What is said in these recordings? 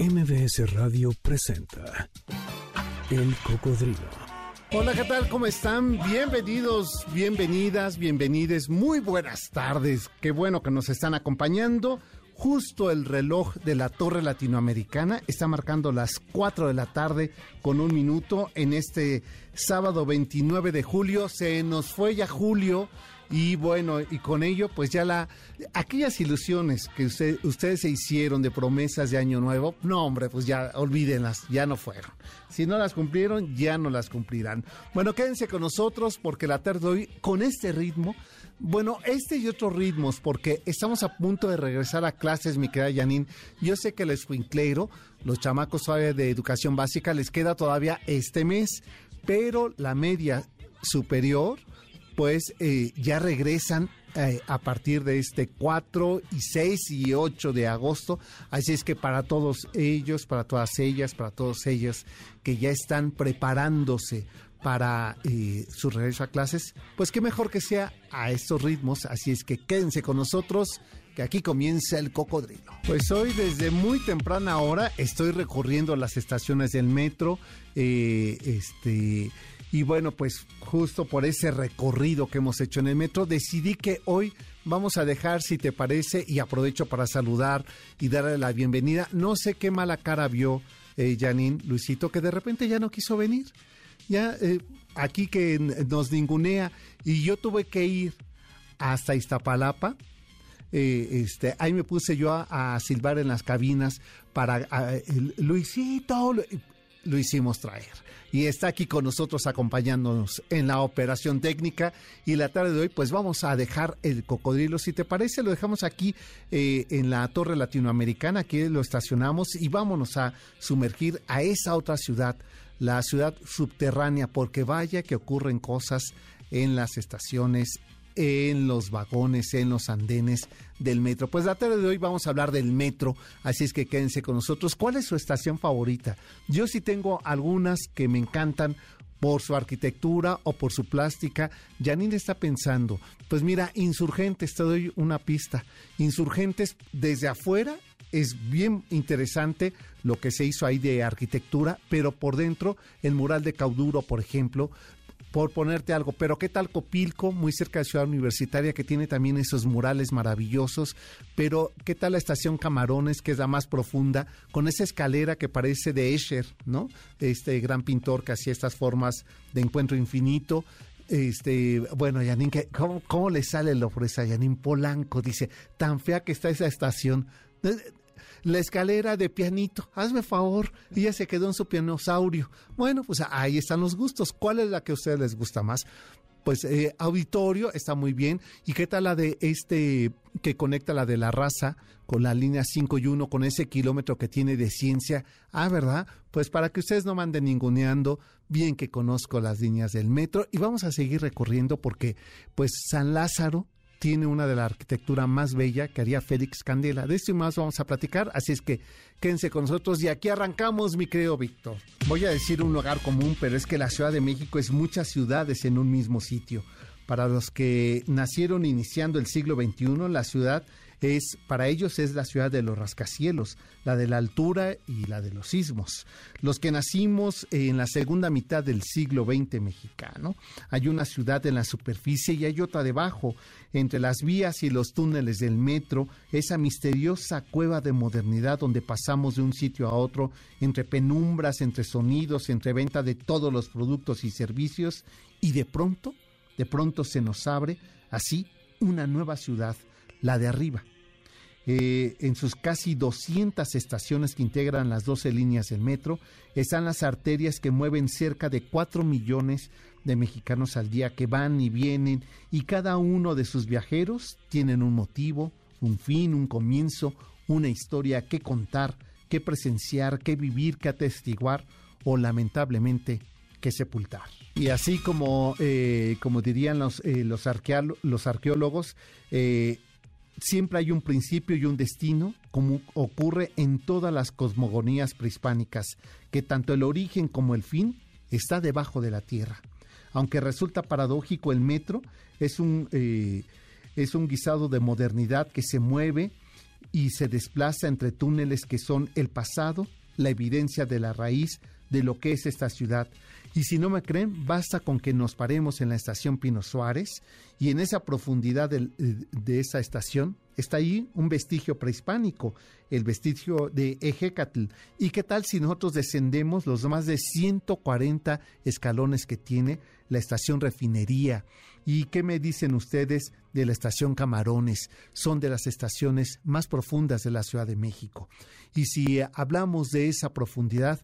MBS Radio presenta El Cocodrilo. Hola, ¿qué tal? ¿Cómo están? Bienvenidos, bienvenidas, bienvenides. Muy buenas tardes. Qué bueno que nos están acompañando. Justo el reloj de la Torre Latinoamericana está marcando las 4 de la tarde con un minuto en este sábado 29 de julio. Se nos fue ya julio y bueno, y con ello, pues ya la aquellas ilusiones que ustedes se hicieron de promesas de año nuevo, no hombre, pues ya olvídenlas, ya no fueron. Si no las cumplieron, ya no las cumplirán. Bueno, quédense con nosotros porque la tarde de hoy, con este ritmo, bueno, este y otros ritmos, porque estamos a punto de regresar a clases, mi querida Janine. Yo sé que les escuincleiro, los chamacos de educación básica, les queda todavía este mes, pero la media superior pues ya regresan eh, a partir de este 4 y 6 y 8 de agosto. Así es que para todos ellos, para todas ellas, para todos ellos que ya están preparándose para eh, su regreso a clases, pues qué mejor que sea a estos ritmos. Así es que quédense con nosotros, que aquí comienza el cocodrilo. Pues hoy desde muy temprana hora estoy recorriendo las estaciones del metro. este y bueno, pues justo por ese recorrido que hemos hecho en el metro, decidí que hoy vamos a dejar, si te parece, y aprovecho para saludar y darle la bienvenida. No sé qué mala cara vio eh, Janine, Luisito, que de repente ya no quiso venir. Ya eh, aquí que nos ningunea y yo tuve que ir hasta Iztapalapa. Eh, este, ahí me puse yo a, silbar en las cabinas para Luisito, lo hicimos traer y está aquí con nosotros acompañándonos en la operación técnica. Y la tarde de hoy, pues vamos a dejar el cocodrilo. Si te parece, lo dejamos aquí eh, en la Torre Latinoamericana, aquí lo estacionamos y vámonos a sumergir a esa otra ciudad, la ciudad subterránea, porque vaya que ocurren cosas en las estaciones en los vagones, en los andenes del metro. Pues la tarde de hoy vamos a hablar del metro, así es que quédense con nosotros. ¿Cuál es su estación favorita? Yo sí tengo algunas que me encantan por su arquitectura o por su plástica. Janine está pensando, pues mira, Insurgentes, te doy una pista. Insurgentes desde afuera es bien interesante lo que se hizo ahí de arquitectura, pero por dentro el mural de Cauduro, por ejemplo, por ponerte algo. Pero ¿qué tal Copilco, muy cerca de Ciudad Universitaria, que tiene también esos murales maravillosos? Pero ¿qué tal la estación Camarones, que es la más profunda, con esa escalera que parece de Escher, ¿no? Este gran pintor que hacía estas formas de encuentro infinito. Este, bueno, Yanin, ¿cómo, ¿cómo le sale la ofrece a Yanin Polanco? Dice, tan fea que está esa estación la escalera de pianito, hazme favor. Ella se quedó en su pianosaurio. Bueno, pues ahí están los gustos. ¿Cuál es la que a ustedes les gusta más? Pues eh, auditorio está muy bien. ¿Y qué tal la de este que conecta la de la raza con la línea 5 y 1, con ese kilómetro que tiene de ciencia? Ah, ¿verdad? Pues para que ustedes no manden ninguneando, bien que conozco las líneas del metro y vamos a seguir recorriendo porque pues San Lázaro tiene una de la arquitectura más bella que haría Félix Candela. De esto y más vamos a platicar, así es que quédense con nosotros y aquí arrancamos, mi querido Víctor. Voy a decir un lugar común, pero es que la Ciudad de México es muchas ciudades en un mismo sitio. Para los que nacieron iniciando el siglo XXI, la ciudad es para ellos es la ciudad de los rascacielos, la de la altura y la de los sismos. Los que nacimos en la segunda mitad del siglo XX mexicano, hay una ciudad en la superficie y hay otra debajo, entre las vías y los túneles del metro, esa misteriosa cueva de modernidad donde pasamos de un sitio a otro, entre penumbras, entre sonidos, entre venta de todos los productos y servicios, y de pronto, de pronto se nos abre así una nueva ciudad, la de arriba, eh, en sus casi 200 estaciones que integran las 12 líneas del metro, están las arterias que mueven cerca de 4 millones de mexicanos al día que van y vienen y cada uno de sus viajeros tienen un motivo, un fin, un comienzo, una historia que contar, que presenciar, que vivir, que atestiguar o lamentablemente que sepultar. Y así como, eh, como dirían los, eh, los, los arqueólogos, siempre hay un principio y un destino, como ocurre en todas las cosmogonías prehispánicas, que tanto el origen como el fin está debajo de la tierra. Aunque resulta paradójico, el metro es un, eh, es un guisado de modernidad que se mueve y se desplaza entre túneles que son el pasado, la evidencia de la raíz de lo que es esta ciudad. Y si no me creen, basta con que nos paremos en la estación Pino Suárez y en esa profundidad de, de esa estación está ahí un vestigio prehispánico, el vestigio de Ejecatl. ¿Y qué tal si nosotros descendemos los más de 140 escalones que tiene la estación Refinería? ¿Y qué me dicen ustedes de la estación Camarones? Son de las estaciones más profundas de la Ciudad de México. Y si hablamos de esa profundidad,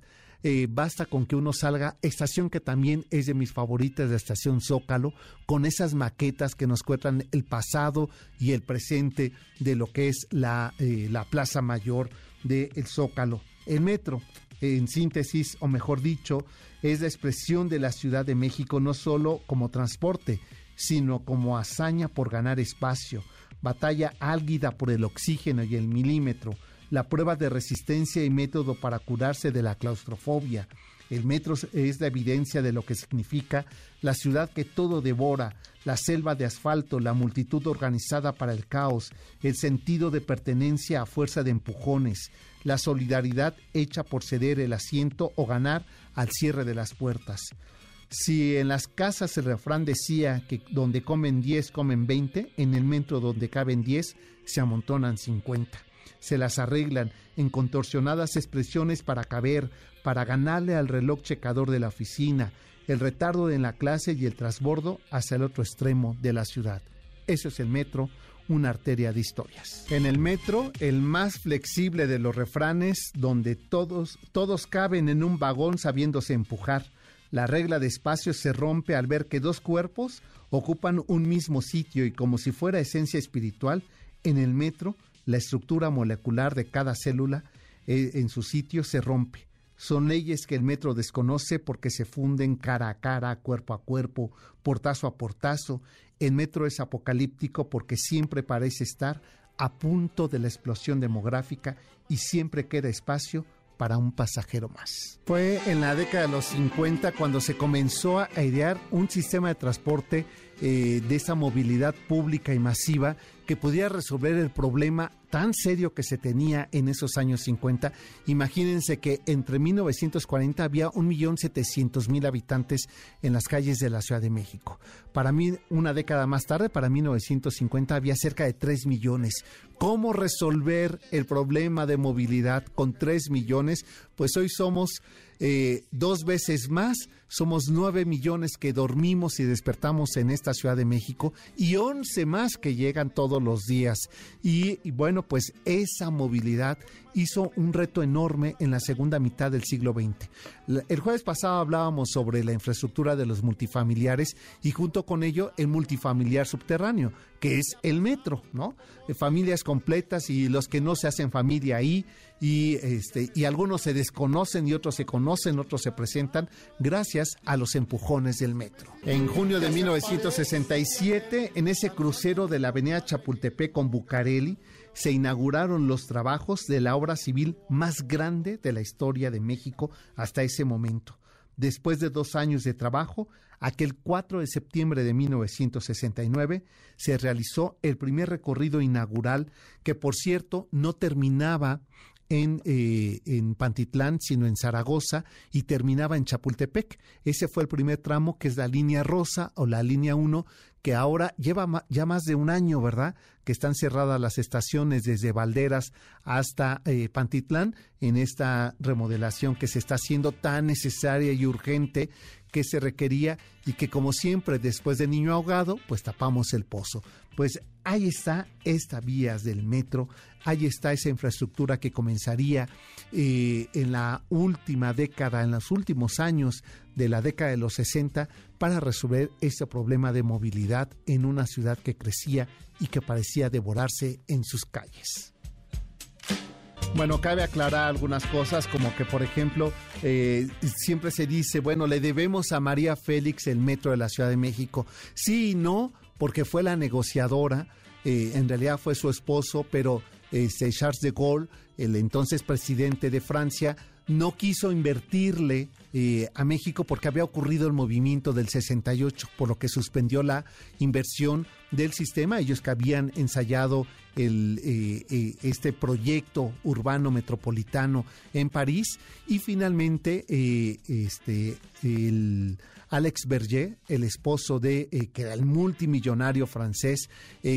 eh, basta con que uno salga, estación que también es de mis favoritas, la estación Zócalo, con esas maquetas que nos cuentan el pasado y el presente de lo que es la, eh, la Plaza Mayor del Zócalo. El metro, en síntesis, o mejor dicho, es la expresión de la Ciudad de México no solo como transporte, sino como hazaña por ganar espacio, batalla álgida por el oxígeno y el milímetro, la prueba de resistencia y método para curarse de la claustrofobia. El metro es la evidencia de lo que significa la ciudad que todo devora, la selva de asfalto, la multitud organizada para el caos, el sentido de pertenencia a fuerza de empujones, la solidaridad hecha por ceder el asiento o ganar al cierre de las puertas. Si en las casas el refrán decía que donde comen 10 comen 20, en el metro donde caben 10 se amontonan 50 se las arreglan en contorsionadas expresiones para caber, para ganarle al reloj checador de la oficina, el retardo en la clase y el trasbordo hacia el otro extremo de la ciudad. Eso es el metro, una arteria de historias. En el metro, el más flexible de los refranes, donde todos, todos caben en un vagón sabiéndose empujar. La regla de espacio se rompe al ver que dos cuerpos ocupan un mismo sitio y como si fuera esencia espiritual, en el metro la estructura molecular de cada célula eh, en su sitio se rompe. Son leyes que el metro desconoce porque se funden cara a cara, cuerpo a cuerpo, portazo a portazo. El metro es apocalíptico porque siempre parece estar a punto de la explosión demográfica y siempre queda espacio para un pasajero más. Fue en la década de los 50 cuando se comenzó a idear un sistema de transporte eh, de esa movilidad pública y masiva que pudiera resolver el problema tan serio que se tenía en esos años 50. Imagínense que entre 1940 había 1.700.000 habitantes en las calles de la Ciudad de México. Para mí, una década más tarde, para 1950, había cerca de 3 millones. ¿Cómo resolver el problema de movilidad con 3 millones? Pues hoy somos eh, dos veces más, somos nueve millones que dormimos y despertamos en esta Ciudad de México y once más que llegan todos los días. Y, y, bueno, pues esa movilidad hizo un reto enorme en la segunda mitad del siglo XX. El jueves pasado hablábamos sobre la infraestructura de los multifamiliares y junto con ello el multifamiliar subterráneo, que es el metro, ¿no? Familias completas y los que no se hacen familia ahí y este y algunos se desconocen y otros se conocen, otros se presentan gracias a los empujones del metro. En junio de 1967, en ese crucero de la Avenida Chapultepec con Bucareli, se inauguraron los trabajos de la obra civil más grande de la historia de México hasta ese momento. Después de dos años de trabajo, aquel 4 de septiembre de 1969 se realizó el primer recorrido inaugural que, por cierto, no terminaba en, eh, en, Pantitlán, sino en Zaragoza y terminaba en Chapultepec. Ese fue el primer tramo que es la línea rosa o la línea 1, que ahora lleva ya más de un año, ¿verdad? Que están cerradas las estaciones desde Valderas hasta eh, Pantitlán en esta remodelación que se está haciendo tan necesaria y urgente que se requería y que como siempre después de niño ahogado, pues tapamos el pozo. Pues ahí está esta vías del metro, ahí está esa infraestructura que comenzaría eh, en la última década, en los últimos años de la década de los 60 para resolver este problema de movilidad en una ciudad que crecía y que parecía devorarse en sus calles. Bueno, cabe aclarar algunas cosas, como que, por ejemplo, eh, siempre se dice, bueno, le debemos a María Félix el metro de la Ciudad de México. Sí y no, porque fue la negociadora, eh, en realidad fue su esposo, pero este, Charles de Gaulle, el entonces presidente de Francia, no quiso invertirle eh, a México porque había ocurrido el movimiento del 68, por lo que suspendió la inversión del sistema. Ellos que habían ensayado el, eh, eh, este proyecto urbano metropolitano en París y finalmente este, el Alex Berger, el esposo de que era el multimillonario francés,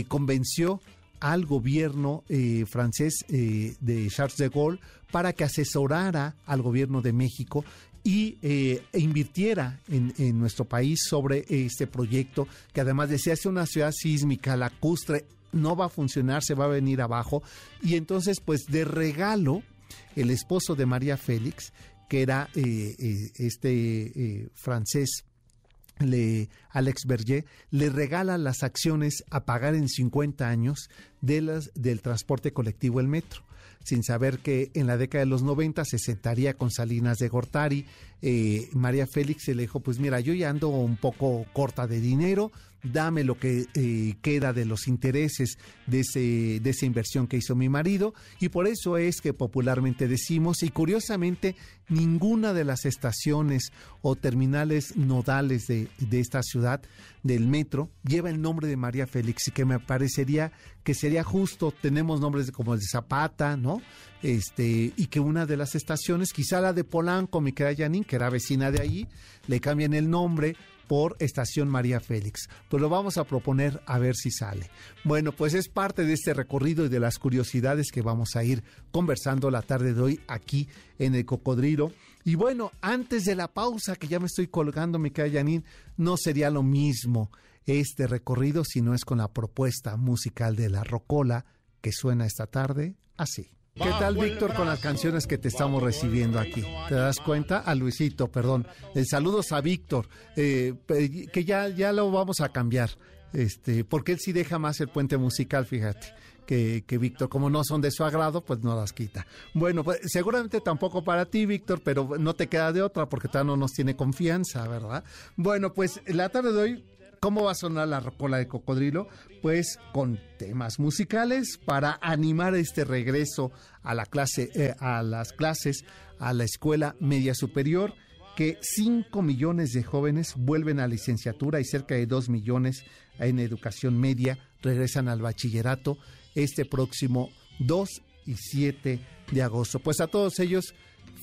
convenció al gobierno francés de Charles de Gaulle para que asesorara al gobierno de México y eh, invirtiera en, nuestro país sobre este proyecto que además decía es una ciudad sísmica, lacustre, no va a funcionar, se va a venir abajo. Y entonces pues de regalo el esposo de María Félix que era este francés le, Alex Berger le regala las acciones a pagar en 50 años de las, del transporte colectivo el metro sin saber que en la década de los 90 se sentaría con Salinas de Gortari. Eh, María Félix se le dijo, pues mira, yo ya ando un poco corta de dinero, dame lo que eh, queda de los intereses de, ese, de esa inversión que hizo mi marido y por eso es que popularmente decimos y curiosamente ninguna de las estaciones o terminales nodales de, de esta ciudad del metro lleva el nombre de María Félix y que me parecería que sería justo, tenemos nombres como el de Zapata, ¿no? Este, y que una de las estaciones, quizá la de Polanco, mi querida Janine, que era vecina de allí, le cambien el nombre por Estación María Félix. Pues lo vamos a proponer a ver si sale. Bueno, pues es parte de este recorrido y de las curiosidades que vamos a ir conversando la tarde de hoy aquí en el Cocodrilo. Y bueno, antes de la pausa, que ya me estoy colgando, mi querida Janine, no sería lo mismo este recorrido si no es con la propuesta musical de la Rocola que suena esta tarde así. ¿Qué tal, Víctor, con las canciones que te estamos recibiendo aquí? ¿Te das cuenta? A Luisito, perdón. El saludos a Víctor, eh, que ya, ya lo vamos a cambiar, este, porque él sí deja más el puente musical, fíjate. Que, que, Víctor, como no son de su agrado, pues no las quita. Bueno, pues seguramente tampoco para ti, Víctor, pero no te queda de otra porque todavía no nos tiene confianza, ¿verdad? Bueno, pues la tarde de hoy ¿Cómo va a sonar la rocola de cocodrilo? Pues con temas musicales para animar este regreso a la clase, eh, a las clases, a la escuela media superior, que 5 millones de jóvenes vuelven a licenciatura y cerca de 2 millones en educación media regresan al bachillerato este próximo 2 y 7 de agosto. Pues a todos ellos,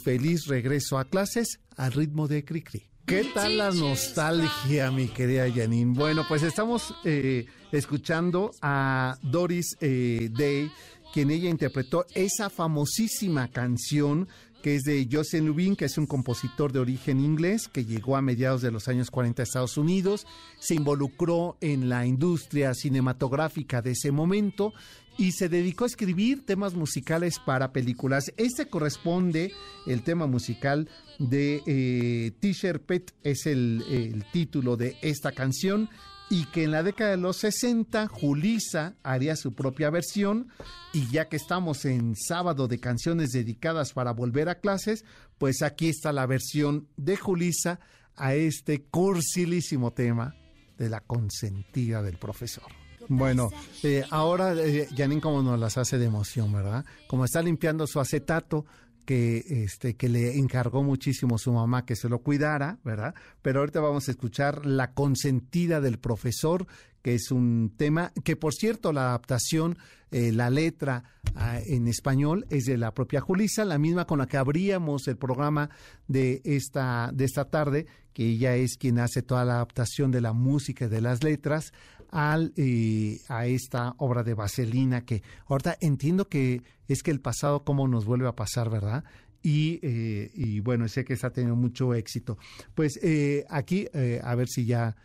feliz regreso a clases al ritmo de Cricri. ¿Qué tal la nostalgia, mi querida Janine? Bueno, pues estamos eh, escuchando a Doris eh, Day, quien ella interpretó esa famosísima canción que es de Joseph Lubin, que es un compositor de origen inglés que llegó a mediados de los años 40 a Estados Unidos, se involucró en la industria cinematográfica de ese momento y se dedicó a escribir temas musicales para películas. Este corresponde, el tema musical de eh, T-shirt Pet, es el, el título de esta canción y que en la década de los 60 Julisa haría su propia versión y ya que estamos en sábado de canciones dedicadas para volver a clases, pues aquí está la versión de Julisa a este cursilísimo tema de la consentida del profesor. Bueno, eh, ahora eh, Janine como nos las hace de emoción, ¿verdad? Como está limpiando su acetato, que, este, que le encargó muchísimo su mamá que se lo cuidara, ¿verdad? Pero ahorita vamos a escuchar La consentida del profesor, que es un tema que, por cierto, la adaptación, eh, la letra ah, en español es de la propia Julisa, la misma con la que abríamos el programa de esta, de esta tarde, que ella es quien hace toda la adaptación de la música y de las letras al, eh, a esta obra de Vaselina que ahorita entiendo que es que el pasado cómo nos vuelve a pasar, ¿verdad? Y, eh, bueno, sé que está teniendo mucho éxito. Pues eh, aquí, a ver si ya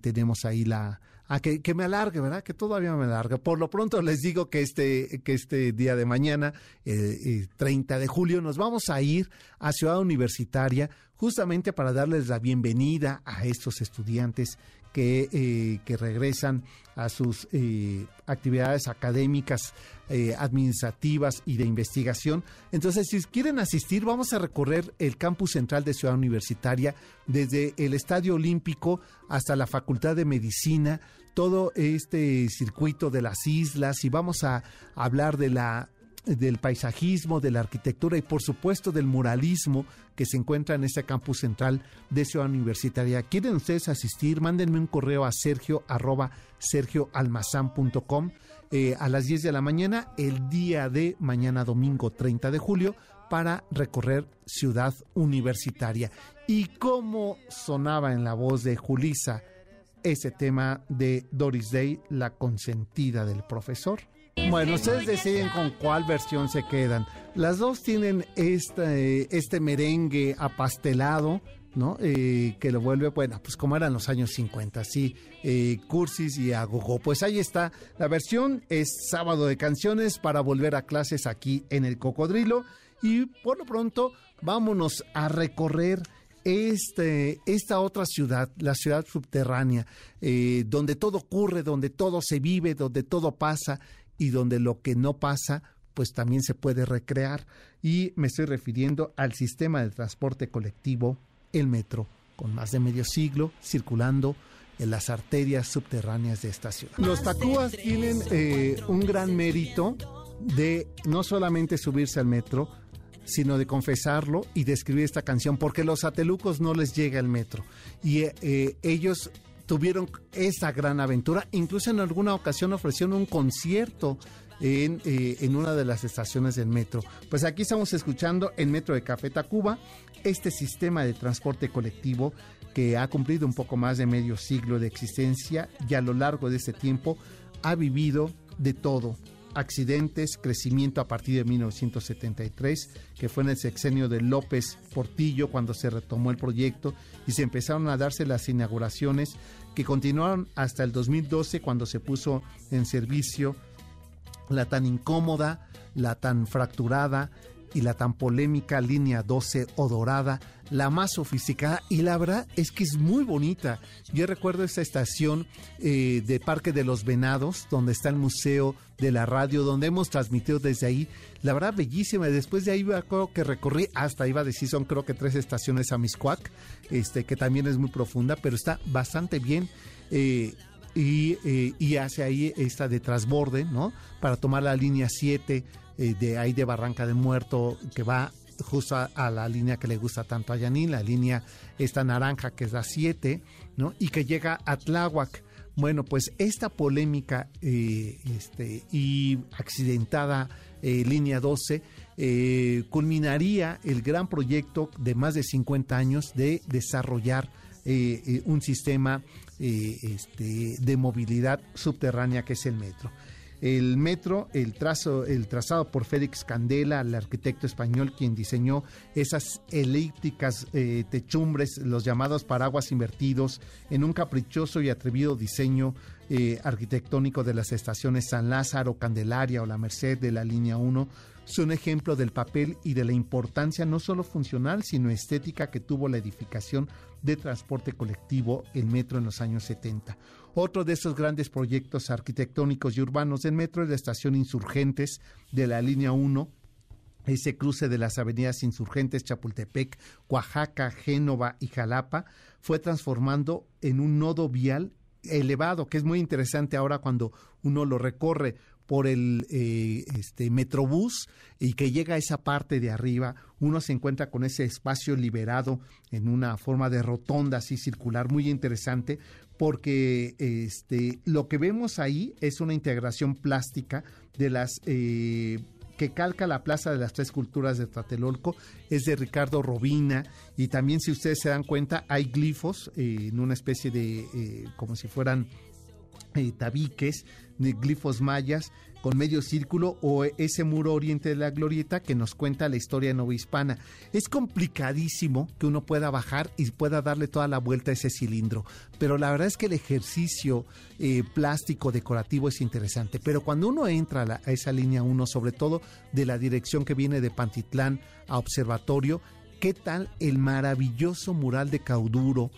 tenemos ahí la, a que, que, me alargue, ¿verdad? Que todavía me alargue. Por lo pronto les digo que este, que este día de mañana, eh, 30 de julio, nos vamos a ir a Ciudad Universitaria justamente para darles la bienvenida a estos estudiantes que, eh, que regresan a sus eh, actividades académicas, eh, administrativas y de investigación. Entonces, si quieren asistir, vamos a recorrer el campus central de Ciudad Universitaria, desde el Estadio Olímpico hasta la Facultad de Medicina, todo este circuito de las islas y vamos a hablar de la del paisajismo, de la arquitectura y por supuesto del muralismo que se encuentra en este campus central de Ciudad Universitaria. ¿Quieren ustedes asistir? Mándenme un correo a sergio arroba sergioalmazán.com eh, a las 10 de la mañana, el día de mañana domingo 30 de julio, para recorrer Ciudad Universitaria. Y cómo sonaba en la voz de Julisa ese tema de Doris Day, la consentida del profesor. Bueno, ustedes deciden con cuál versión se quedan. Las dos tienen este, este merengue apastelado, ¿no? Eh, que lo vuelve, bueno, pues como eran los años 50, sí, eh, cursis y agogo. Pues ahí está, la versión es sábado de canciones para volver a clases aquí en el Cocodrilo y por lo pronto vámonos a recorrer este, esta otra ciudad, la ciudad subterránea, eh, donde todo ocurre, donde todo se vive, donde todo pasa y donde lo que no pasa pues también se puede recrear y me estoy refiriendo al sistema de transporte colectivo, el metro, con más de medio siglo circulando en las arterias subterráneas de esta ciudad. Los tacúas tienen eh, un gran mérito de no solamente subirse al metro, sino de confesarlo y de escribir esta canción, porque los atelucos no les llega el metro y eh, ellos tuvieron esa gran aventura. Incluso en alguna ocasión ofrecieron un concierto en, eh, en, una de las estaciones del metro. Pues aquí estamos escuchando el metro de Café Tacuba, este sistema de transporte colectivo que ha cumplido un poco más de medio siglo de existencia y a lo largo de ese tiempo ha vivido de todo, accidentes, crecimiento a partir de 1973, que fue en el sexenio de López Portillo cuando se retomó el proyecto y se empezaron a darse las inauguraciones que continuaron hasta el 2012 cuando se puso en servicio la tan incómoda, la tan fracturada y la tan polémica línea 12 o dorada, la más sofisticada y la verdad es que es muy bonita. Yo recuerdo esa estación eh, de Parque de los Venados, donde está el Museo de la Radio, donde hemos transmitido desde ahí. La verdad, bellísima. Después de ahí creo que recorrí hasta, iba a decir, son creo que tres estaciones a Miscuac, este, que también es muy profunda, pero está bastante bien. Eh, y, eh, y, hace ahí esta de transborde, ¿no? Para tomar la línea 7 eh, de ahí de Barranca de Muerto, que va justo a, la línea que le gusta tanto a Yanin, la línea esta naranja que es la 7, ¿no? Y que llega a Tláhuac. Bueno, pues esta polémica eh, este, y accidentada eh, línea 12 culminaría el gran proyecto de más de 50 años de desarrollar un sistema este, de movilidad subterránea que es el metro. El metro, el, trazo, el trazado por Félix Candela, el arquitecto español quien diseñó esas elípticas eh, techumbres, los llamados paraguas invertidos, en un caprichoso y atrevido diseño eh, arquitectónico de las estaciones San Lázaro, Candelaria o La Merced de la línea 1, son ejemplo del papel y de la importancia no solo funcional, sino estética que tuvo la edificación de transporte colectivo, el metro en los años 70. Otro de esos grandes proyectos arquitectónicos y urbanos del metro es la estación Insurgentes de la línea 1, ese cruce de las avenidas Insurgentes, Chapultepec, Oaxaca, Génova y Jalapa, fue transformando en un nodo vial elevado, que es muy interesante ahora cuando uno lo recorre por el eh, este, Metrobús y que llega a esa parte de arriba, uno se encuentra con ese espacio liberado en una forma de rotonda así circular muy interesante porque este, lo que vemos ahí es una integración plástica de las... Eh, que calca la Plaza de las Tres Culturas de Tlatelolco, es de Ricardo Robina, y también si ustedes se dan cuenta, hay glifos eh, en una especie de, como si fueran eh, tabiques, glifos mayas con medio círculo o ese muro oriente de la glorieta que nos cuenta la historia novohispana. Es complicadísimo que uno pueda bajar y pueda darle toda la vuelta a ese cilindro, pero la verdad es que el ejercicio eh, plástico decorativo es interesante. Pero cuando uno entra a, esa línea 1, sobre todo de la dirección que viene de Pantitlán a Observatorio, ¿Qué tal el maravilloso mural de Cauduro?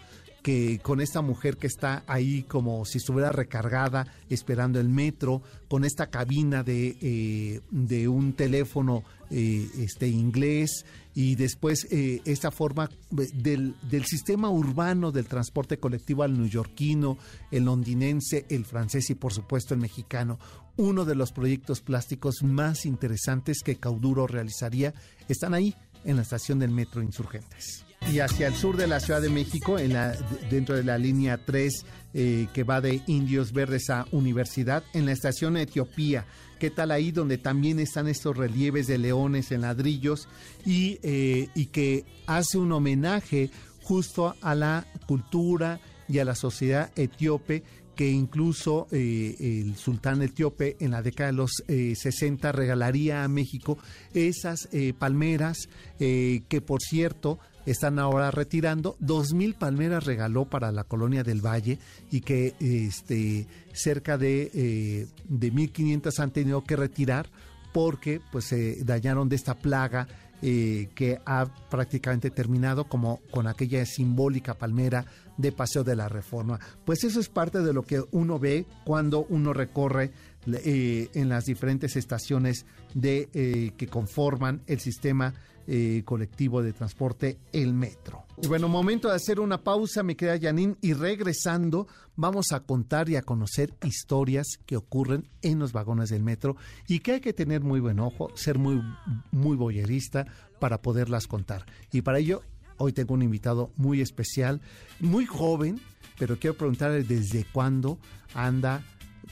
Que con esta mujer que está ahí como si estuviera recargada esperando el metro, con esta cabina de, eh, de un teléfono eh, este, inglés y después eh, esta forma del, del, sistema urbano del transporte colectivo al neoyorquino, el londinense, el francés y por supuesto el mexicano. Uno de los proyectos plásticos más interesantes que Cauduro realizaría están ahí en la estación del metro Insurgentes y hacia el sur de la Ciudad de México, en la, dentro de la línea 3 eh, que va de Indios Verdes a Universidad, en la estación Etiopía. ¿Qué tal ahí donde también están estos relieves de leones en ladrillos y, eh, y que hace un homenaje justo a la cultura y a la sociedad etíope que incluso eh, el sultán etíope en la década de los 60 regalaría a México esas palmeras que por cierto están ahora retirando. Dos mil palmeras regaló para la colonia del Valle y que este, cerca de, eh, de 1.500 han tenido que retirar porque pues se dañaron de esta plaga eh, que ha prácticamente terminado como con aquella simbólica palmera de Paseo de la Reforma. Pues eso es parte de lo que uno ve cuando uno recorre eh, en las diferentes estaciones de, eh, que conforman el sistema eh, colectivo de transporte, el metro. Y bueno, momento de hacer una pausa, mi querida Janine, y regresando vamos a contar y a conocer historias que ocurren en los vagones del metro y que hay que tener muy buen ojo, ser muy, muy boyerista para poderlas contar. Y para ello, hoy tengo un invitado muy especial, muy joven, pero quiero preguntarle desde cuándo anda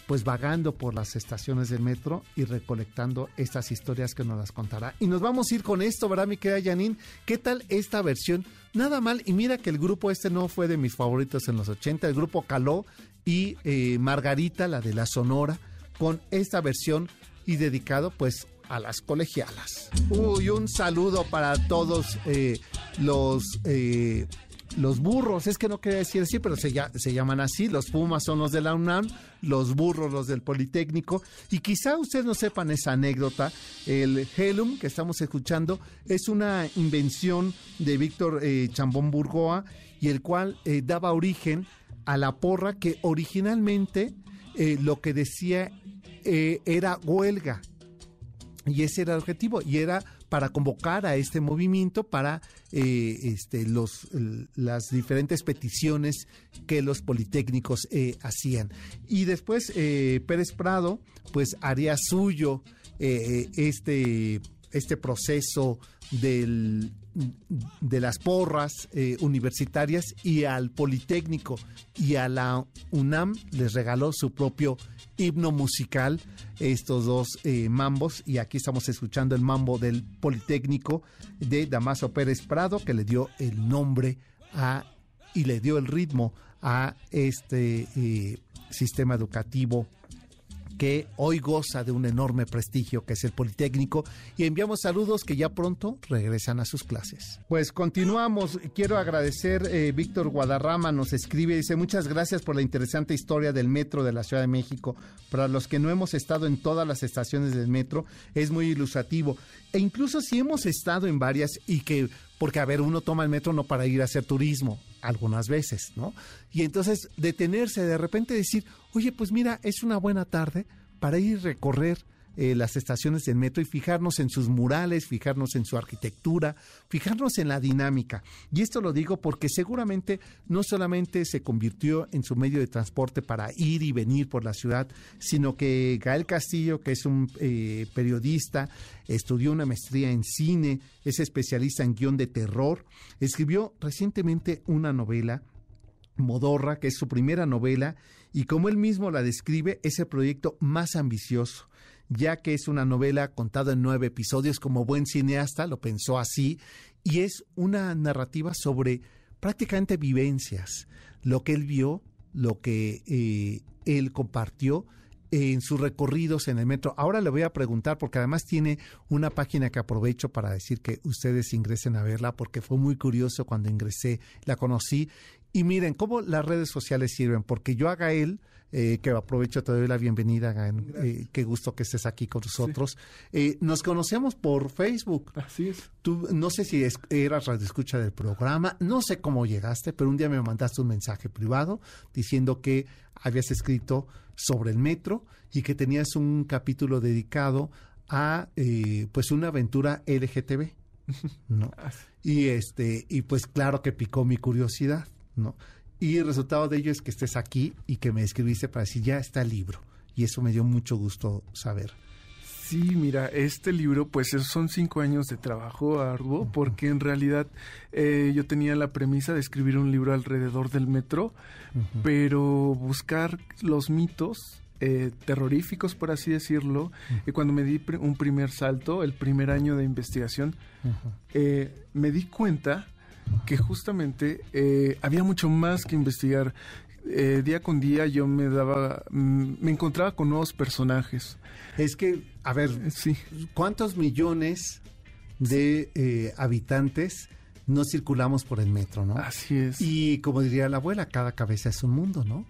pues vagando por las estaciones del metro y recolectando estas historias que nos las contará. Y nos vamos a ir con esto, ¿verdad, mi querida Janine? ¿Qué tal esta versión? Nada mal, y mira que el grupo este no fue de mis favoritos en los 80, el grupo Caló y eh, Margarita, la de la Sonora, con esta versión y dedicado pues a las colegialas. Uy, un saludo para todos eh, los eh, los burros, es que no quería decir así, pero se, se, llaman así, los Pumas son los de la UNAM, los burros los del Politécnico, y quizá ustedes no sepan esa anécdota, el Helum que estamos escuchando es una invención de Víctor eh, Chambón Burgoa, y el cual eh, daba origen a la porra que originalmente eh, lo que decía era huelga, y ese era el objetivo, y era para convocar a este movimiento para eh, este, los, las diferentes peticiones que los politécnicos eh, hacían. Y después eh, Pérez Prado pues haría suyo este, este proceso del, de las porras universitarias y al Politécnico y a la UNAM les regaló su propio himno musical, estos dos eh, mambos, y aquí estamos escuchando el mambo del Politécnico de Damaso Pérez Prado, que le dio el nombre a y le dio el ritmo a este eh, sistema educativo que hoy goza de un enorme prestigio que es el Politécnico y enviamos saludos que ya pronto regresan a sus clases. Pues continuamos, quiero agradecer, eh, Víctor Guadarrama nos escribe, dice muchas gracias por la interesante historia del metro de la Ciudad de México. Para los que no hemos estado en todas las estaciones del metro, es muy ilustrativo. E incluso si hemos estado en varias y que porque a ver, uno toma el metro no para ir a hacer turismo, algunas veces, ¿no? Y entonces detenerse, de repente decir, oye, pues mira, es una buena tarde para ir a recorrer eh, las estaciones del metro y fijarnos en sus murales, fijarnos en su arquitectura, fijarnos en la dinámica. Y esto lo digo porque seguramente no solamente se convirtió en su medio de transporte para ir y venir por la ciudad, sino que Gael Castillo, que es un eh, periodista, estudió una maestría en cine, es especialista en guion de terror, escribió recientemente una novela Modorra, que es su primera novela, y como él mismo la describe, es el proyecto más ambicioso, ya que es una novela contada en nueve episodios como buen cineasta, lo pensó así, y es una narrativa sobre prácticamente vivencias, lo que él vio, lo que eh, él compartió en sus recorridos en el metro. Ahora le voy a preguntar, porque además tiene una página que aprovecho para decir que ustedes ingresen a verla, porque fue muy curioso cuando ingresé, la conocí Y miren cómo las redes sociales sirven, porque yo a Gael, eh, que aprovecho, te doy la bienvenida, Gael, eh, qué gusto que estés aquí con nosotros. Eh, nos conocemos por Facebook. Así es. Tú, no sé si es, eras escucha del programa, no sé cómo llegaste, pero un día me mandaste un mensaje privado diciendo que habías escrito sobre el metro y que tenías un capítulo dedicado a eh, pues una aventura LGTB. ¿no? Y este, y pues claro que picó mi curiosidad, ¿no? Y el resultado de ello es que estés aquí y que me escribiste para decir ya está el libro. Y eso me dio mucho gusto saber. Sí, mira, este libro, pues son cinco años de trabajo arduo, porque en realidad eh, yo tenía la premisa de escribir un libro alrededor del metro, pero buscar los mitos eh, terroríficos, por así decirlo. Y cuando me di un primer salto, el primer año de investigación, eh, me di cuenta que justamente eh, había mucho más que investigar. día con día yo me daba, mm, me encontraba con nuevos personajes. Es que, a ver, sí. ¿cuántos millones de habitantes no circulamos por el metro, ¿no? Así es. Y como diría la abuela, cada cabeza es un mundo, ¿no?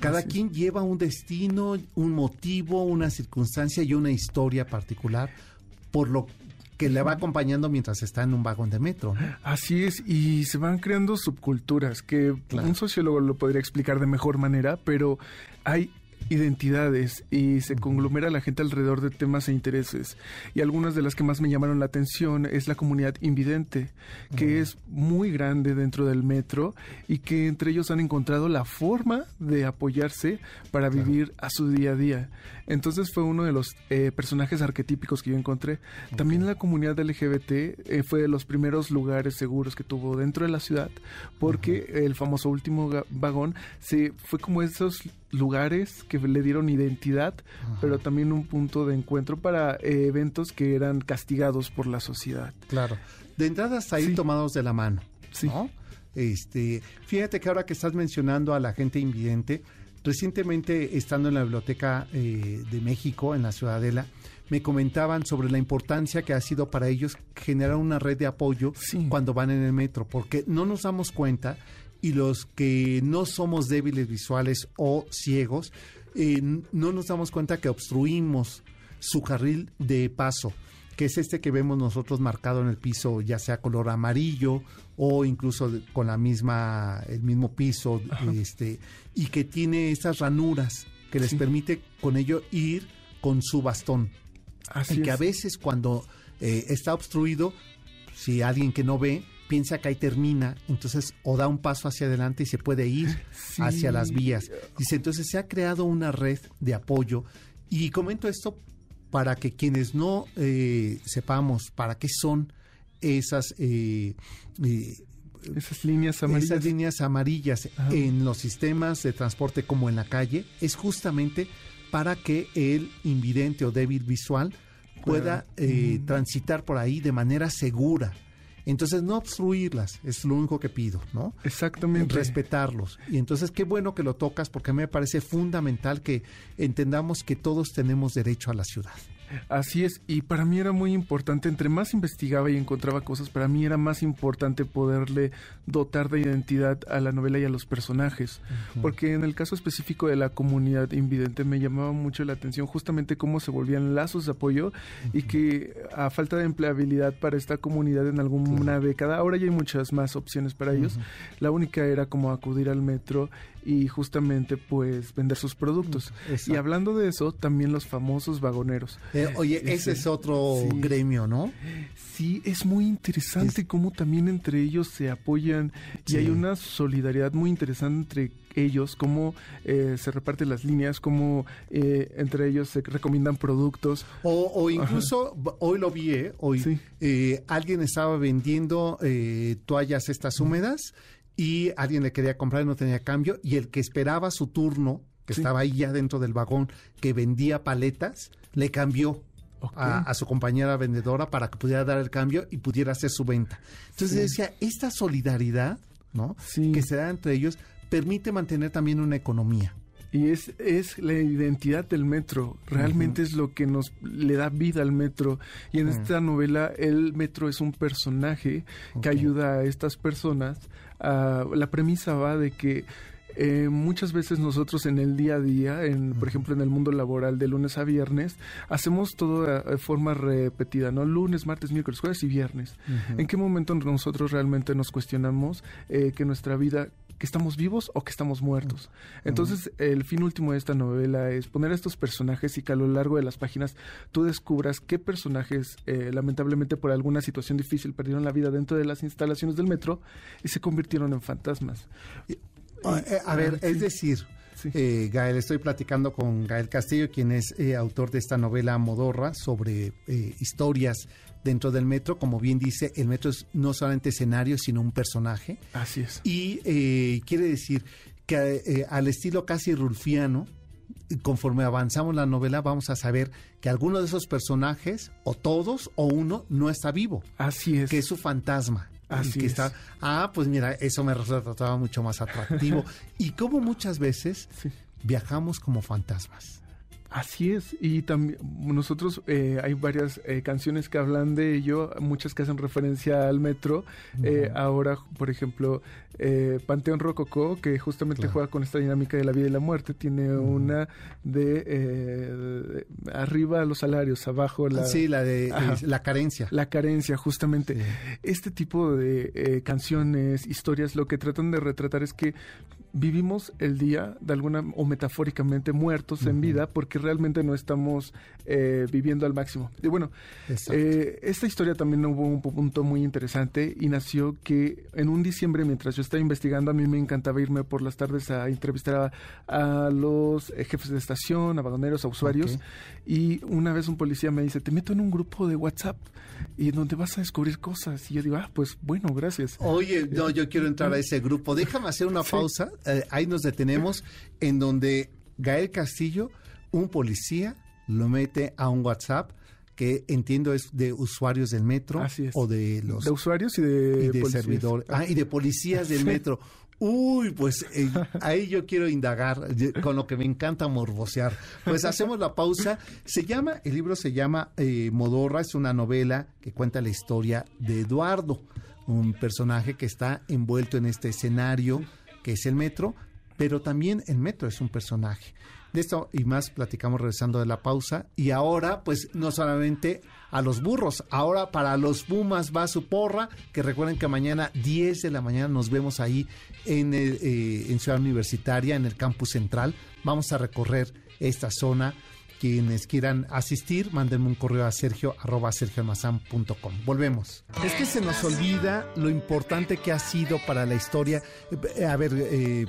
Cada quien lleva un destino, un motivo, una circunstancia y una historia particular por lo que le va acompañando mientras está en un vagón de metro. Así es, y se van creando subculturas que un sociólogo lo podría explicar de mejor manera, pero hay identidades y se conglomera la gente alrededor de temas e intereses. Y algunas de las que más me llamaron la atención es la comunidad invidente, que es muy grande dentro del metro y que entre ellos han encontrado la forma de apoyarse para vivir a su día a día. Entonces fue uno de los eh, personajes arquetípicos que yo encontré. También la comunidad LGBT eh, fue de los primeros lugares seguros que tuvo dentro de la ciudad, porque el famoso último vagón se fue como esos lugares que le dieron identidad, pero también un punto de encuentro para eh, eventos que eran castigados por la sociedad. Claro. De entrada hasta ahí tomados de la mano. Sí. ¿no? Este, fíjate que ahora que estás mencionando a la gente invidente, recientemente estando en la Biblioteca eh, de México, en la Ciudadela, me comentaban sobre la importancia que ha sido para ellos generar una red de apoyo Sí. cuando van en el metro, porque no nos damos cuenta y los que no somos débiles visuales o ciegos, eh, no nos damos cuenta que obstruimos su carril de paso, que es este que vemos nosotros marcado en el piso, ya sea color amarillo o incluso con la misma, el mismo piso, este, y que tiene esas ranuras que les Sí. permite con ello ir con su bastón. Así y que a es. veces cuando eh, está obstruido, si alguien que no ve piensa que ahí termina, entonces o da un paso hacia adelante y se puede ir Sí. hacia las vías. Dice, entonces se ha creado una red de apoyo y comento esto para que quienes no eh, sepamos para qué son esas eh, eh, Esas líneas amarillas. esas líneas amarillas Ajá. en los sistemas de transporte como en la calle es justamente para que el invidente o débil visual pueda eh, Mm. transitar por ahí de manera segura. Entonces no obstruirlas, es lo único que pido, ¿no? Exactamente. Respetarlos. Y entonces qué bueno que lo tocas porque a mí me parece fundamental que entendamos que todos tenemos derecho a la ciudad. Así es, y para mí era muy importante, entre más investigaba y encontraba cosas, para mí era más importante poderle dotar de identidad a la novela y a los personajes, porque en el caso específico de la comunidad invidente me llamaba mucho la atención justamente cómo se volvían lazos de apoyo y que a falta de empleabilidad para esta comunidad en alguna década, ahora ya hay muchas más opciones para ellos, la única era como acudir al metro y justamente pues vender sus productos. Exacto. Y hablando de eso, también los famosos vagoneros. Eh, oye, ese es otro Sí. gremio, ¿no? Sí, es muy interesante cómo también entre ellos se apoyan y hay una solidaridad muy interesante entre ellos, cómo eh, se reparten las líneas, cómo eh, entre ellos se recomiendan productos. O, o incluso, hoy lo vi, ¿eh? hoy Sí. alguien estaba vendiendo eh, toallas estas húmedas y alguien le quería comprar y no tenía cambio y el que esperaba su turno, que Sí. estaba ahí ya dentro del vagón, que vendía paletas, le cambió. A, a su compañera vendedora para que pudiera dar el cambio y pudiera hacer su venta. Entonces Sí. decía, esta solidaridad, ¿no? Sí. Que se da entre ellos permite mantener también una economía. Y es, es la identidad del metro, realmente es lo que nos le da vida al metro. Y en esta novela el metro es un personaje que ayuda a estas personas. La premisa va de que eh, muchas veces nosotros en el día a día, en, por ejemplo en el mundo laboral de lunes a viernes, hacemos todo de forma repetida, ¿no? Lunes, martes, miércoles, jueves y viernes. ¿En qué momento nosotros realmente nos cuestionamos eh, que nuestra vida que estamos vivos o que estamos muertos. Entonces, el fin último de esta novela es poner a estos personajes y que a lo largo de las páginas tú descubras qué personajes, eh, lamentablemente por alguna situación difícil, perdieron la vida dentro de las instalaciones del metro y se convirtieron en fantasmas. Ah, eh, a ver, es decir, eh, Gael, estoy platicando con Gael Castillo, quien es eh, autor de esta novela Modorra sobre historias dentro del metro. Como bien dice, el metro es no solamente escenario, sino un personaje. Así es. Y quiere decir que al estilo casi rulfiano, conforme avanzamos la novela, vamos a saber que alguno de esos personajes, o todos, o uno, no está vivo. Así es. Que es su fantasma. Así que está. Ah, pues mira, eso me resultaba mucho más atractivo. y como muchas veces viajamos como fantasmas. Así es, y también nosotros eh, hay varias eh, canciones que hablan de ello, muchas que hacen referencia al metro. Eh, ahora, por ejemplo, Panteón Rococó, que justamente juega con esta dinámica de la vida y la muerte, tiene una de, arriba los salarios, abajo la... Sí, la de la carencia. La carencia, justamente. Este tipo de canciones, historias, lo que tratan de retratar es que vivimos el día de alguna o metafóricamente muertos en vida porque realmente no estamos eh, viviendo al máximo. Y bueno, eh, esta historia también hubo un punto muy interesante y nació que en un diciembre mientras yo estaba investigando a mí me encantaba irme por las tardes a entrevistar a, los eh, jefes de estación, a vagoneros, a usuarios y una vez un policía me dice, te meto en un grupo de WhatsApp y donde vas a descubrir cosas y yo digo, ah, pues bueno, gracias. Oye, no, yo quiero entrar a ese grupo. Déjame hacer una pausa. Ahí nos detenemos en donde Gael Castillo un policía lo mete a un WhatsApp que entiendo es de usuarios del metro o de los de usuarios y de, servidores ah, y de policías del metro. Uy, pues eh, ahí yo quiero indagar con lo que me encanta morbosear. Pues hacemos la pausa. Se llama, el libro se llama eh, Modorra, es una novela que cuenta la historia de Eduardo, un personaje que está envuelto en este escenario que es el metro, pero también el metro es un personaje. De esto y más platicamos regresando de la pausa. Y ahora, pues no solamente a los burros, ahora para los Pumas va su porra, que recuerden que mañana 10 de la mañana nos vemos ahí en, eh, en Ciudad Universitaria, en el campus central. Vamos a recorrer esta zona. Quienes quieran asistir, mándenme un correo a sergio arroba Volvemos. Es que se nos olvida lo importante que ha sido para la historia. Eh, a ver, eh,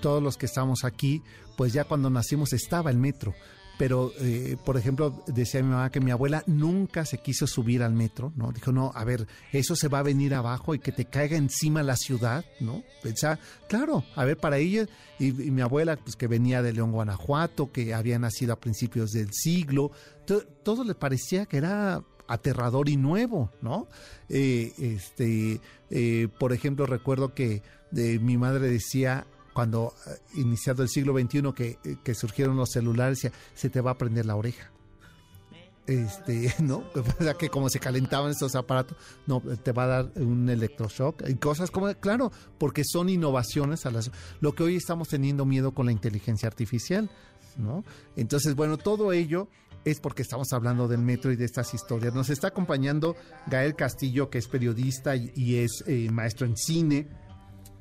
todos los que estamos aquí, pues ya cuando nacimos estaba el metro. Pero, eh, por ejemplo, decía mi mamá que mi abuela nunca se quiso subir al metro, ¿no? Dijo, no, a ver, eso se va a venir abajo y que te caiga encima la ciudad, ¿no? Pensaba, claro, a ver, para ella, y, mi abuela, pues que venía de León, Guanajuato, que había nacido a principios del siglo, todo le parecía que era aterrador y nuevo, ¿no? Eh, este, eh, por ejemplo, recuerdo que mi madre decía, cuando eh, iniciado el siglo XXI que, eh, que surgieron los celulares, se te va a prender la oreja. Este, ¿no? que como se calentaban estos aparatos, no, te va a dar un electroshock y cosas como, claro, porque son innovaciones a las, lo que hoy estamos teniendo miedo con la inteligencia artificial, ¿no? Entonces, bueno, todo ello es porque estamos hablando del metro y de estas historias. Nos está acompañando Gael Castillo, que es periodista y, es eh, maestro en cine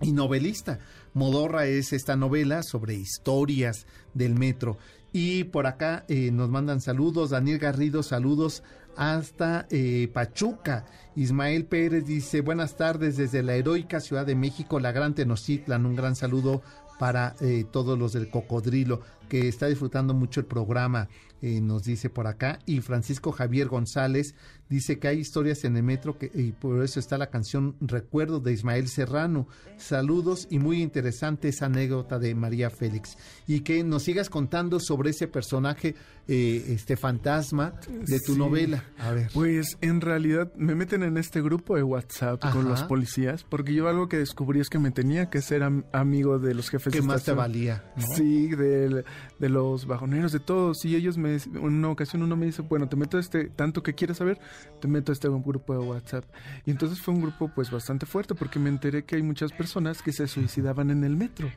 y novelista. Modorra es esta novela sobre historias del metro. Y por acá eh, nos mandan saludos. Daniel Garrido, saludos hasta eh, Pachuca. Ismael Pérez dice, buenas tardes desde la heroica Ciudad de México, la Gran Tenochtitlan. Un gran saludo para eh, todos los del cocodrilo. Que está disfrutando mucho el programa, eh, nos dice por acá. Y Francisco Javier González dice que hay historias en el metro que, y por eso está la canción Recuerdo de Ismael Serrano. Saludos y muy interesante esa anécdota de María Félix. Y que nos sigas contando sobre ese personaje, eh, este fantasma de tu Sí. novela. A ver. Pues en realidad me meten en este grupo de WhatsApp con los policías porque yo algo que descubrí es que me tenía que ser am- amigo de los jefes ¿Qué de más te valía? ¿no? Sí, del- de, los bajoneros, de todos. Y ellos me, en una ocasión uno me dice, bueno, te meto a este, tanto que quieres saber, te meto a este grupo de WhatsApp. Y entonces fue un grupo pues bastante fuerte porque me enteré que hay muchas personas que se suicidaban en el metro.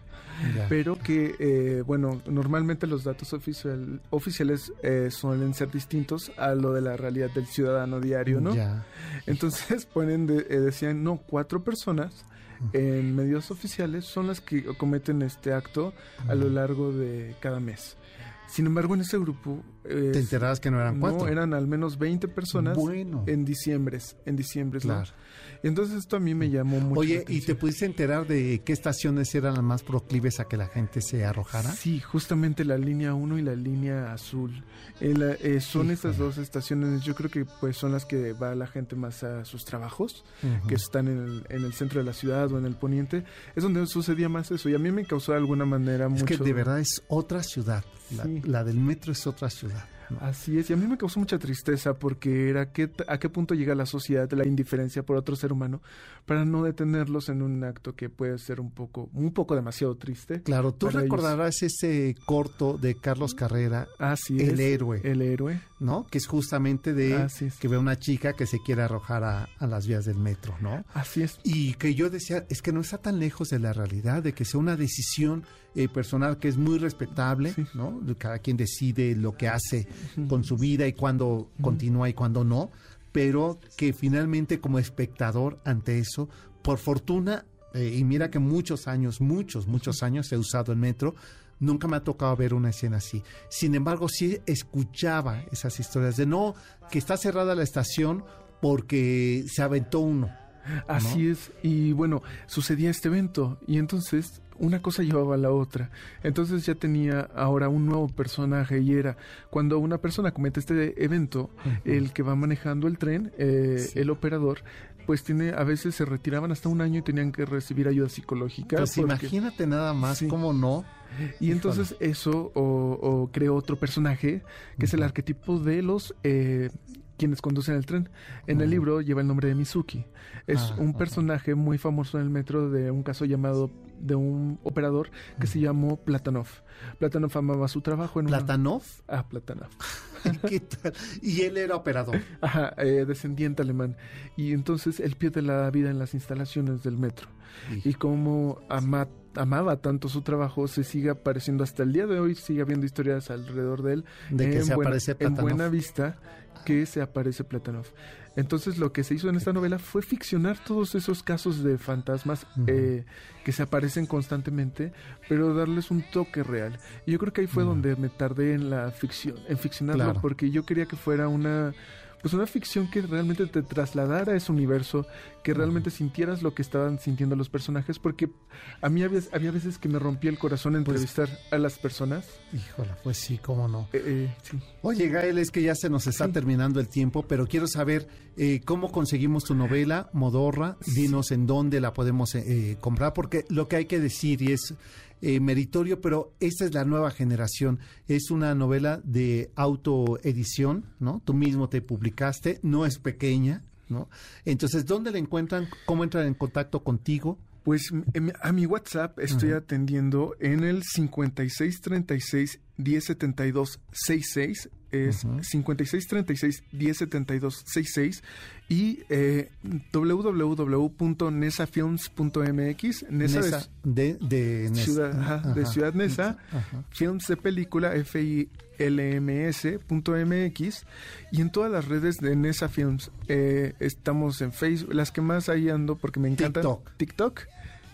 Ya. Pero que, eh, bueno, normalmente los datos oficial, oficiales eh, suelen ser distintos a lo de la realidad del ciudadano diario, ¿no? Ya. Entonces ponen, de- eh, decían, no, cuatro personas en medios oficiales son las que cometen este acto a lo largo de cada mes. Sin embargo, en ese grupo... eh, Te enterabas que no eran cuatro. No, eran al menos 20 personas Bueno. en diciembre. En diciembre, ¿no? Claro. Entonces esto a mí me llamó mucho la Oye, ¿y te pudiste enterar de qué estaciones eran las más proclives a que la gente se arrojara? Sí, justamente la línea 1 y la línea azul. Eh, la- eh, son estas dos estaciones, yo creo que pues son las que va la gente más a sus trabajos, que están en el, en el centro de la ciudad o en el poniente. Es donde sucedía más eso y a mí me causó de alguna manera Es mucho... que de verdad es otra ciudad. La, Sí. la del metro es otra ciudad. ¿no? Así es, y a mí me causó mucha tristeza porque era qué, t- a qué punto llega la sociedad, la indiferencia por otro ser humano, para no detenerlos en un acto que puede ser un poco, un poco demasiado triste. Claro, tú ellos. recordarás ese corto de Carlos Carrera, Así El es. héroe. El héroe. ¿No? Que es justamente de es. que ve a una chica que se quiere arrojar a, a las vías del metro, ¿no? Así es. Y que yo decía, es que no está tan lejos de la realidad, de que sea una decisión eh, personal que es muy respetable, Sí. ¿no? Cada quien decide lo que hace con su vida y cuándo continúa y cuándo no, pero que finalmente como espectador ante eso, por fortuna, eh, y mira que muchos años, muchos, muchos años he usado el metro, nunca me ha tocado ver una escena así. Sin embargo, sí escuchaba esas historias de no, que está cerrada la estación porque se aventó uno. Así es. Y bueno, sucedía este evento. Y entonces una cosa llevaba a la otra. Entonces ya tenía ahora un nuevo personaje y era cuando una persona comete este evento, el que va manejando el tren, eh, Sí. el operador, pues tiene, a veces se retiraban hasta un año y tenían que recibir ayuda psicológica. Pues porque- imagínate nada más, Sí. cómo no. Y entonces eso o, o creó otro personaje que es el arquetipo de los eh, quienes conducen el tren. En el libro lleva el nombre de Mizuki. Es Ah, un personaje muy famoso en el metro de un caso llamado de un operador que se llamó Platanov. Platanov amaba su trabajo en una- Platanov. Ah, Platanov. ¿Qué tal? Y él era operador. Ajá, eh, descendiente alemán. Y entonces él pierde la vida en las instalaciones del metro. Y como ama- amaba tanto su trabajo, se sigue apareciendo hasta el día de hoy, sigue habiendo historias alrededor de él. De que en se buena- aparece En Platanov. buena vista que se aparece Platanov. Entonces lo que se hizo en esta novela fue ficcionar todos esos casos de fantasmas eh, que se aparecen constantemente, pero darles un toque real. Y yo creo que ahí fue donde me tardé en la ficción, en ficcionarlo, Claro. porque yo quería que fuera una pues una ficción que realmente te trasladara a ese universo, que realmente sintieras lo que estaban sintiendo los personajes, porque a mí había, había veces que me rompía el corazón Pues entrevistar a las personas. Híjole, pues sí, cómo no. Eh, eh, sí. Oye, Gael, es que ya se nos está Sí. terminando el tiempo, pero quiero saber eh, cómo conseguimos tu novela, Modorra. Dinos en dónde la podemos eh, comprar, porque lo que hay que decir y es eh, meritorio, pero esta es la nueva generación. Es una novela de autoedición, ¿no? Tú mismo te publicaste, no es pequeña, ¿no? Entonces, ¿dónde la encuentran? ¿Cómo entran en contacto contigo? Pues em, a mi WhatsApp estoy atendiendo en el 5636 1072 66 es Ujú. 5636 1072 66 y eh, www.nesafilms.mx Nesa de Nesa, de, de Nesa. Ciudad, ajá, de. Ciudad Nesa, Ajá. films de película f i l m s punto mx y en todas las redes de Nesa Films eh, estamos en Facebook, las que más ahí ando porque me encantan TikTok. TikTok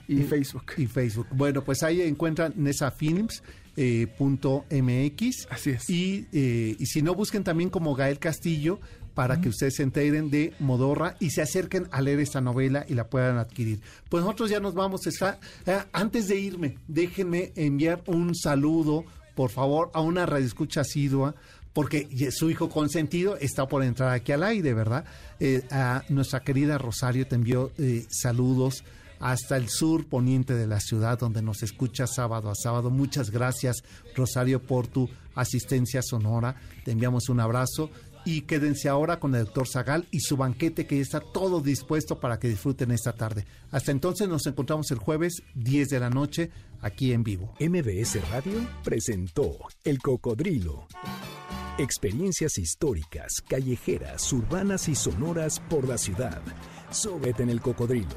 y Y- Facebook. y Facebook. Bueno, pues ahí encuentran nesafilms.mx eh, punto MX. Así es. Y, eh, y si no, busquen también como Gael Castillo para que ustedes se enteren de Modorra y se acerquen a leer esta novela y la puedan adquirir. Pues nosotros ya nos vamos. Está, eh, antes de irme, déjenme enviar un saludo por favor, a una radioescucha asidua, porque su hijo consentido está por entrar aquí al aire, ¿verdad? Eh, a nuestra querida Rosario te envió saludos hasta el sur poniente de la ciudad, donde nos escucha sábado a sábado. Muchas gracias, Rosario, por tu asistencia sonora. Te enviamos un abrazo y quédense ahora con el doctor Zagal y su banquete que está todo dispuesto para que disfruten esta tarde. Hasta entonces nos encontramos el jueves 10 de la noche aquí en vivo. MBS Radio presentó El Cocodrilo. Experiencias históricas, callejeras, urbanas y sonoras por la ciudad. Súbete en El Cocodrilo.